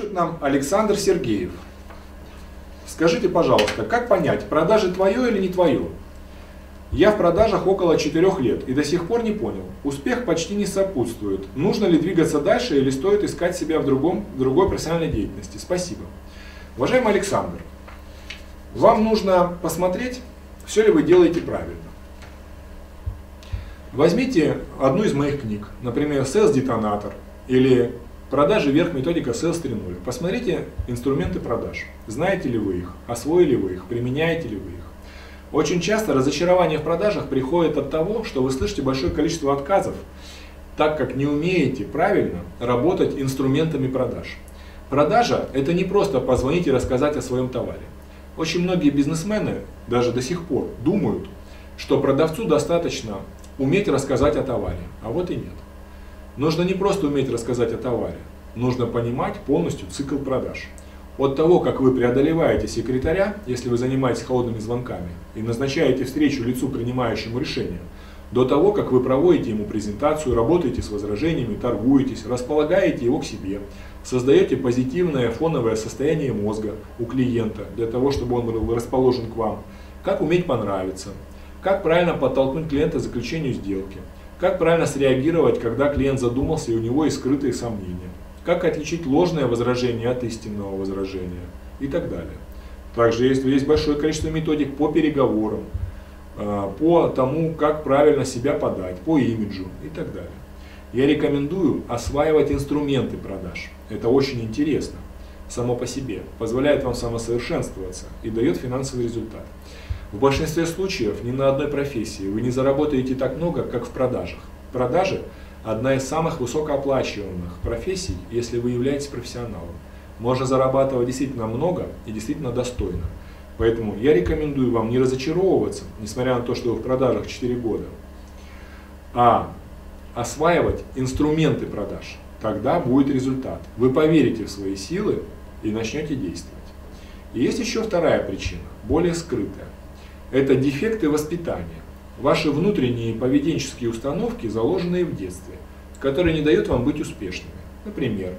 Пишет нам Александр Сергеев. Скажите, пожалуйста, как понять, продажи твое или не твое? Я в продажах около 4 лет и до сих пор не понял. Успех почти не сопутствует. Нужно ли двигаться дальше или стоит искать себя в, другом, в другой профессиональной деятельности? Спасибо. Уважаемый Александр, вам нужно посмотреть, все ли вы делаете правильно. Возьмите одну из моих книг, например, Sales Detonator или Продажи вверх методика Sales 3.0. Посмотрите инструменты продаж. Знаете ли вы их? Освоили вы их? Применяете ли вы их? Очень часто разочарование в продажах приходит от того, что вы слышите большое количество отказов, так как не умеете правильно работать инструментами продаж. Продажа – это не просто позвонить и рассказать о своем товаре. Очень многие бизнесмены даже до сих пор думают, что продавцу достаточно уметь рассказать о товаре, а вот и нет. Нужно не просто уметь рассказать о товаре, нужно понимать полностью цикл продаж. От того, как вы преодолеваете секретаря, если вы занимаетесь холодными звонками, и назначаете встречу лицу, принимающему решение, до того, как вы проводите ему презентацию, работаете с возражениями, торгуетесь, располагаете его к себе, создаете позитивное фоновое состояние мозга у клиента для того, чтобы он был расположен к вам, как уметь понравиться, как правильно подтолкнуть клиента к заключению сделки, как правильно среагировать, когда клиент задумался и у него есть скрытые сомнения? Как отличить ложное возражение от истинного возражения? И так далее. Также есть, есть большое количество методик по переговорам, а, по тому, как правильно себя подать, по имиджу и так далее. Я рекомендую осваивать инструменты продаж. Это очень интересно само по себе, позволяет вам самосовершенствоваться и дает финансовый результат. В большинстве случаев ни на одной профессии вы не заработаете так много, как в продажах. Продажи – одна из самых высокооплачиваемых профессий, если вы являетесь профессионалом. Можно зарабатывать действительно много и действительно достойно. Поэтому я рекомендую вам не разочаровываться, несмотря на то, что вы в продажах 4 года, а осваивать инструменты продаж. Тогда будет результат. Вы поверите в свои силы и начнете действовать. И есть еще вторая причина, более скрытая. Это дефекты воспитания. Ваши внутренние поведенческие установки, заложенные в детстве, которые не дают вам быть успешными. Например,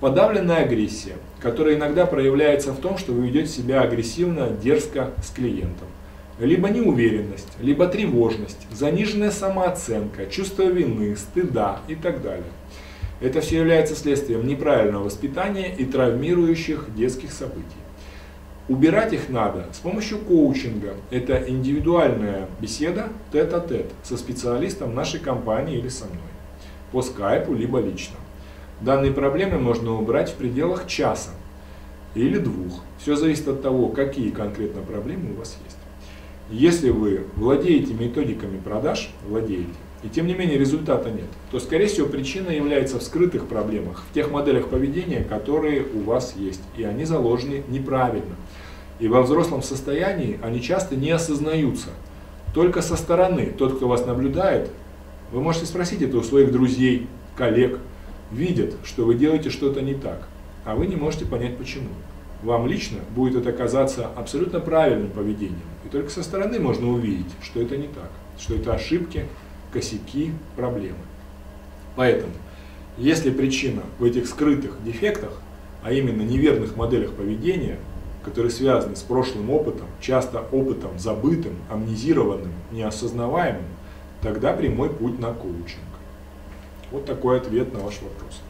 подавленная агрессия, которая иногда проявляется в том, что вы ведете себя агрессивно, дерзко с клиентом. Либо неуверенность, либо тревожность, заниженная самооценка, чувство вины, стыда и так далее. Это все является следствием неправильного воспитания и травмирующих детских событий. Убирать их надо с помощью коучинга. Это индивидуальная беседа тет-а-тет со специалистом нашей компании или со мной. По скайпу, либо лично. Данные проблемы можно убрать в пределах часа или двух. Все зависит от того, какие конкретно проблемы у вас есть. Если вы владеете методиками продаж, владеете, и тем не менее результата нет, то скорее всего причина является в скрытых проблемах, в тех моделях поведения, которые у вас есть, и они заложены неправильно. И во взрослом состоянии они часто не осознаются. Только со стороны, тот, кто вас наблюдает, вы можете спросить это у своих друзей, коллег, видят, что вы делаете что-то не так, а вы не можете понять почему. Вам лично будет это казаться абсолютно правильным поведением. И только со стороны можно увидеть, что это не так, что это ошибки, косяки, проблемы. Поэтому, если причина в этих скрытых дефектах, а именно неверных моделях поведения, которые связаны с прошлым опытом, часто опытом забытым, амнезированным, неосознаваемым, тогда прямой путь на коучинг. Вот такой ответ на ваш вопрос.